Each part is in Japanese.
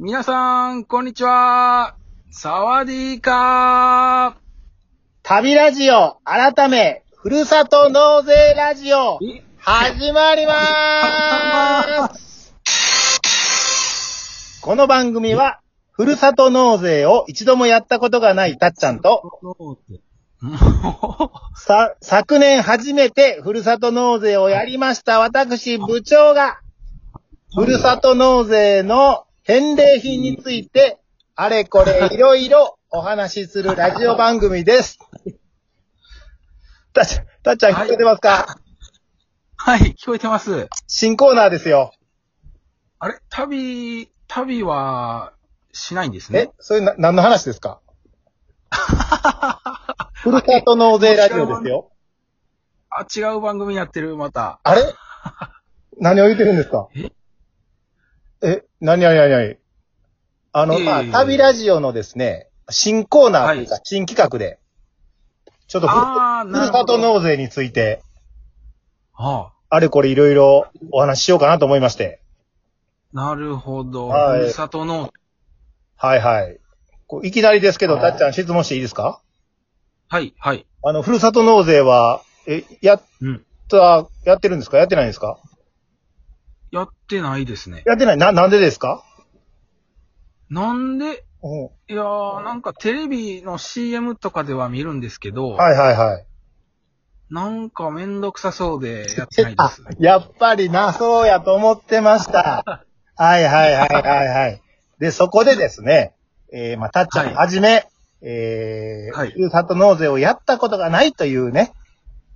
皆さん、こんにちは。サワディーカ旅ラジオ、改め、ふるさと納税ラジオ、ー。始まりまーすこの番組は、ふるさと納税を一度もやったことがないたっちゃんと、さ、昨年初めてふるさと納税をやりました私部長が、ふるさと納税の返礼品について、あれこれいろいろお話しするラジオ番組です。たっちゃん、たっちゃん聞こえてますか、はい、聞こえてます。新コーナーですよ。あれ？旅、旅は、しないんですえ？ね。、それな、何の話ですか？ふるさと納税ラジオですよ。あ、違う番組やってる、また。あれ？何を言ってるんですか？え？え、何何何何？あの、いえいえいえまあ、旅ラジオのですね、新コーナーというか、新企画で、ちょっとふるあー、ふるさなるほど。と納税について、はあれこれいろいろお話ししようかなと思いまして。あ、なるほど。はいふるさとの、はいはい。こういきなりですけど、たっちゃん質問していいですか？はい、はい。あの、ふるさと納税は、え、やっうん。た、やってるんですか？やってないんですか？やってないですね。やってない？な、なんでですか？なんで、うん。いやー、なんかテレビの CM とかでは見るんですけど、はいはいはい。なんかめんどくさそうでやってないであす。やっぱりな、そうやと思ってました。はいはいはいはいはい。で、そこでですね、えー、まあ、たっちゃんはいはじめ、えー、はいふるさと納税をやったことがないというね、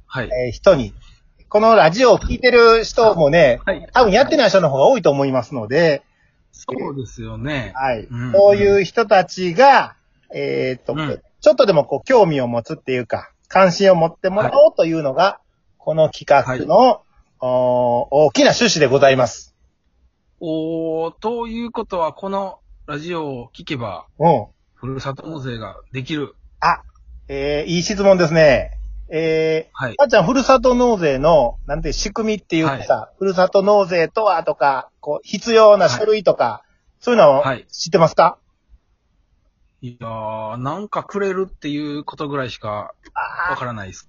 はい。えー人に、このラジオを聞いてる人もね、はい。多分やってない人の方が多いと思いますので、そうですよね。はい。うんそういう人たちが、えーっと、うんちょっとでもこう興味を持つっていうか、関心を持ってもらおうというのが、この企画の、お大きな趣旨でございます。おー、ということは、このラジオを聞けば、うん。ふるさと納税ができる。あ、えー、いい質問ですね。えー、はい。あっちゃん、ふるさと納税の、なんて仕組みっていうかさ、ふるさと納税とはとか、こう、必要な書類とか、そういうのをはい知ってますか、いやー、なんかくれるっていうことぐらいしかわあからないです。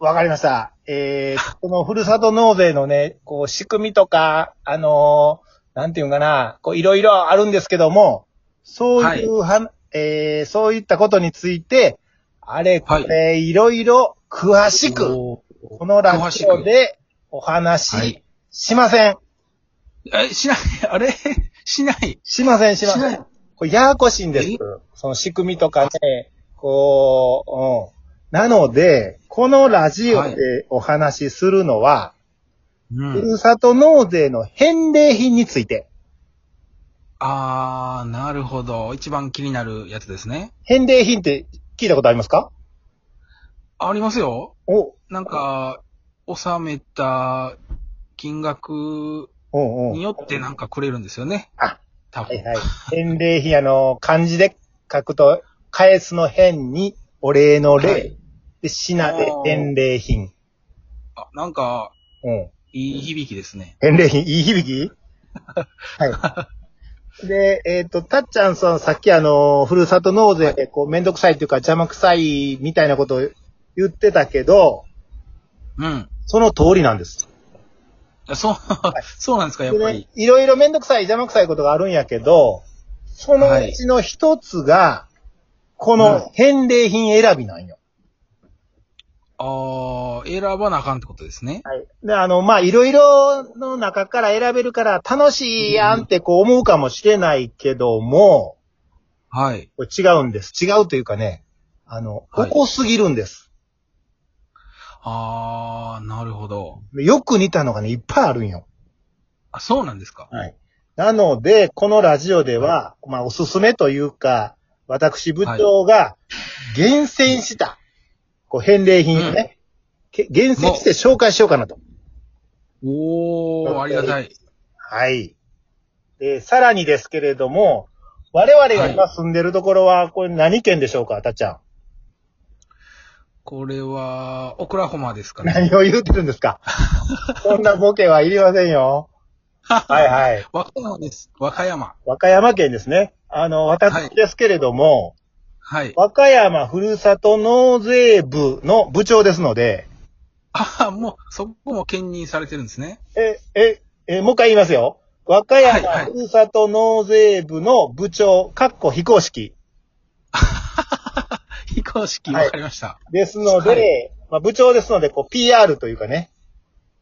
あ、わかりました。えー、このふるさと納税のね、こう、仕組みとか、あのーなんていうんかな、こう、いろいろあるんですけども、そういうは、えー、そういったことについて、あれこれ、いろいろ詳しく、おこのラジオでおは話いしません。ーえ、しない、あれ？しない？しません、しません。これややこしいんですえ？その仕組みとかね、こう、うん。なので、このラジオでお話しするのは、うん。ふるさと納税の返礼品について。あー、なるほど。一番気になるやつですね。返礼品って聞いたことありますか？ありますよ。お、なんか、納めた金額。によってなんかくれるんですよね。あ、多分。はいはい。返礼品、あの、漢字で書くと、返すの返に、お礼の礼。はいで、品で返礼品。あ、なんか、うん。いい響きですね。返礼品、いい響き？はい。で、えっ、と、たっちゃんさん、さっきあの、ふるさと納税で、こう、めんどくさいっていうか邪魔くさいみたいなことを言ってたけど、うん。その通りなんです。あそう、そうなんですか、やっぱり。いろいろめんどくさい、邪魔くさいことがあるんやけど、そのうちの一つが、こうんの返礼品選びなんよ。ああ、選ばなあかんってことですね。はい。で、あの、まあ、いろいろの中から選べるから楽しいやんってこう思うかもしれないけども、はい。これ違うんです。違うというかね、あの、はいおこすぎるんです。ああ、なるほど。でよく似たのがね、いっぱいあるんよ。あ、そうなんですか？はい。なので、このラジオでは、まあ、おすすめというか、私部長が厳選した、こう、返礼品をね、け厳選して紹介しようかなと。おー、ありがたい。はい。で、さらにですけれども、我々が今住んでるところは、これ何県でしょうか、たっちゃん？これは、オクラホマですかね。何を言うてるんですか？そんなボケはいりませんよ。はいはい。和歌山です。和歌山。和歌山県ですね。あの、私ですけれども、はい。和歌山ふるさと納税部の部長ですので、あ、もう、そこも兼任されてるんですね。え、え、え、もう一回言いますよ。和歌はい山はいふるさと納税部の部長、かっこ非公式 非公式、はいわかりました。ですので、はまあ、部長ですので、こう、PR というかね、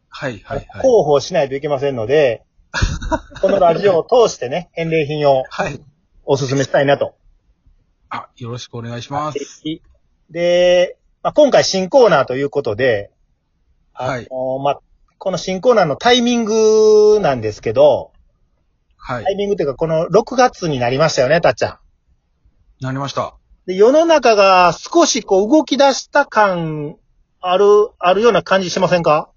はい、はい、はい。広報しないといけませんので、このラジオを通してね、返礼品をはい。お勧めしたいなと。あ、よろしくお願いします。で、まあ、今回新コーナーということで、はいまあ、この新コーナーのタイミングなんですけど、はい。タイミングというか、この6月になりましたよね、たっちゃん。なりました。で、世の中が少しこう動き出した感ある、あるような感じしませんか？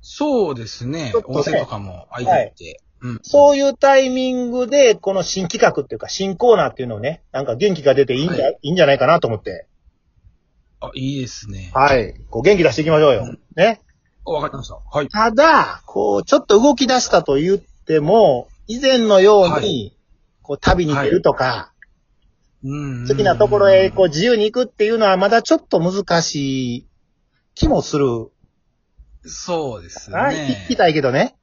そうですねね温泉とかも空いてて。うん。そういうタイミングで、この新企画っていうか、新コーナーっていうのをね、なんか元気が出ていいんじゃ、、はいいんじゃないかなと思って。あ、いいですね。はい。こう元気出していきましょうよ。ね。あわかりました。はい。ただ、こう、ちょっと動き出したと言っても、以前のように、はいこう、旅に出るとか、うん。好きなところへ、こう、自由に行くっていうのは、まだちょっと難しい気もする。そうですはい。ね。行きたいけどね。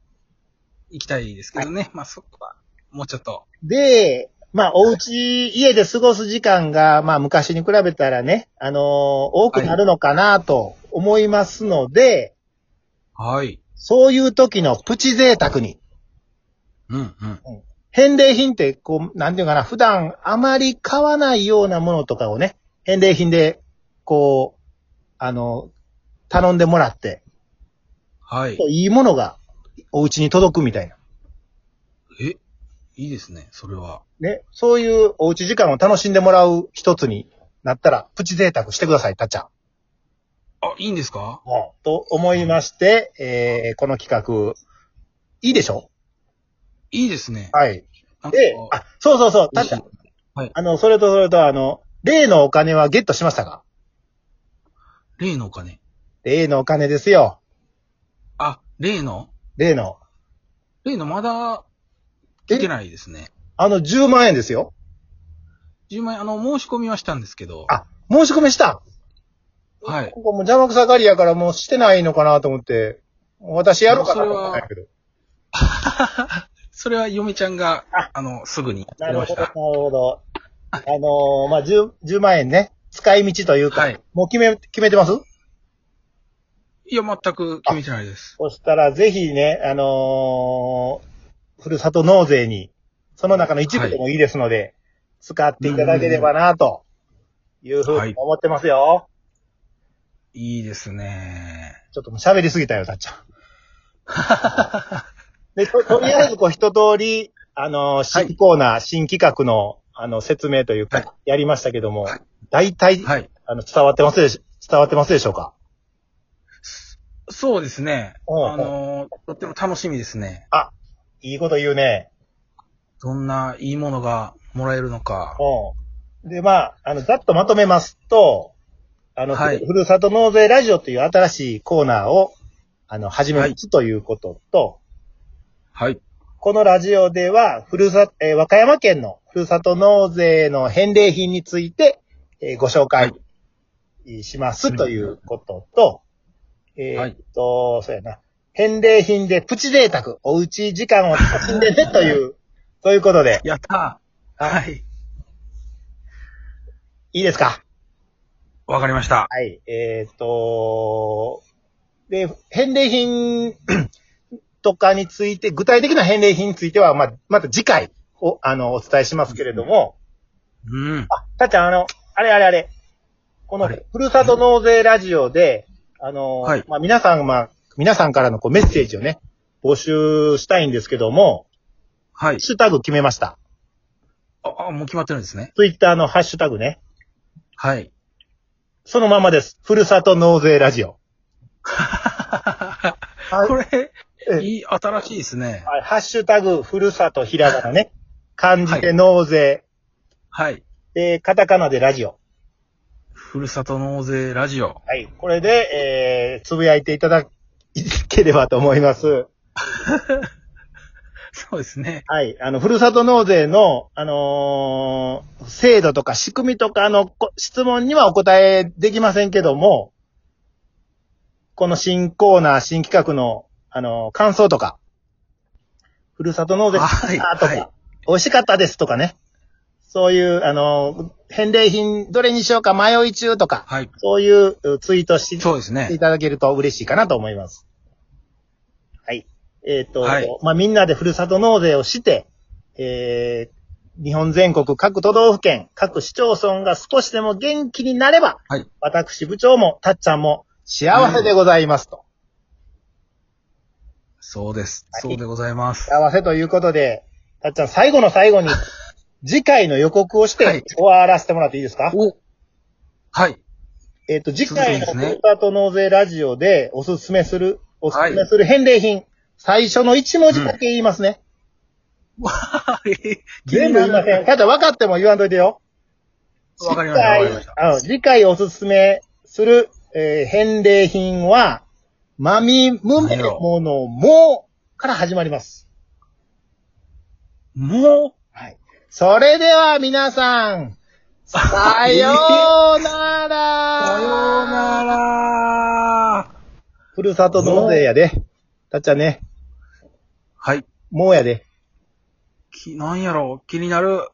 行きたいですけどね。まあそこは、もうちょっと。で、まあ、お家、家で過ごす時間が、まあ、昔に比べたらね、あのー多くなるのかなと思いますので、はい。そういう時のプチ贅沢に、うん、うん。返礼品って、こう、なんていうかな、普段あまり買わないようなものとかをね、返礼品で、こう、あの、頼んでもらって、はい。いいものがお家に届くみたいな。え、いいですね。それは。ね、そういうおうち時間を楽しんでもらう一つになったら、プチ贅沢してください、たっちゃん。あ、いいんですか？と思いまして、えー、この企画、いいでしょ？いいですね。はい。なんかで、あ、そうそうそう、たっちゃん。はい。あの、それとそれと、あの、例のお金はゲットしましたか？例のお金。例のお金ですよ。あ、例の？例の。例のまだ、来てないですね。あの、10万円ですよ。10万円、あの、申し込みはしたんですけど。あ、申し込みした？はい。ここもう邪魔くさがりやからもうしてないのかなと思って、私やろうかなと思ったんやけど。それは 嫁ちゃんがあ、あの、すぐになるほど、なる。ほど。あのーまあ、10、10万円ね、使い道というか、はいもう決め、決めてます？いや、全く決めてないです。そしたら、ぜひね、あのーふるさと納税に、その中の一部でもいいですので、使っていただければな、というふうに思ってますよ。いいですね。ちょっともう喋りすぎたよ、たっちゃん。で、と、とりあえず、こう、一通り、あのー新コーナー、新企画の、あの、説明というか、はいやりましたけどもはい、大体、はい。あの、伝わってますでし、伝わってますでしょうか？そうですね。おうあの、とっても楽しみですね。いいこと言うね。どんないいものがもらえるのか。うん。で、まあ、あの、ざっとまとめますと、あの、はいふふるさと納税ラジオという新しいコーナーを、あの、始めますということと、はい。このラジオでは、ふるさ、えー和歌山県のふるさと納税の返礼品について、えーご紹介しますということと、えーっと、そうやな。返礼品でプチ贅沢、おうち時間を楽しんでねという、そういうことで、やったーはい。いいですか？わかりました。はい。えっ、と、で、返礼品 とかについて、具体的な返礼品については、まあ、また次回、お、あの、お伝えしますけれども、うん。あ、たっちゃん、あの、あれあれあれ、この、ふるさと納税ラジオで、あの、はいまあ、皆さん、まあ、皆さんからのこうメッセージをね、募集したいんですけども、はいハッ。シュタグ決めました。あ、あもう決まってるんですね。ツイッターのハッシュタグね。はい。そのままです。ふるさと納税ラジオ。は いこれ、えいい、新しいですね。はい、ハッシュタグ、ふるさとひらがなね。漢字で納税。はい。で、カタカナでラジオ。ふるさと納税ラジオ。はい。これで、えー、つぶやいていただければと思います。そうですね。はい。あの、ふるさと納税の、あのー制度とか仕組みとかのこ質問にはお答えできませんけども、この新コーナー、新企画の、あのー感想とか、ふるさと納税はいあとか、はい美味しかったですとかね。そういう、あのー返礼品どれにしようか迷い中とか、はい。そういううツイートしそうですねい。ただけると嬉しいかなと思います。はい。えっ、と、はいまあ、みんなでふるさと納税をして、えー、日本全国各都道府県、各市町村が少しでも元気になれば、はい。私部長もたっちゃんも幸せでございますと。そうです。はいそうでございます。幸せということで、たっちゃん最後の最後に、次回の予告をしてはい終わらせてもらっていいですか、おはい。えっ、と、次回のふるさと納税ラジオでおすすめする、おすすめする返礼品、最初の一文字だけ言います ね。全部言いません。ただ分かっても言わんといてよ。わかりました。わかりました。あの次回おすすめする、えー返礼品は、まみむめものもから始まります。もはい。それでは皆さん、さようなう、らさようならふるさと納税やで。たっちゃんね、はい。もうやで。き、なんやろう、気になる。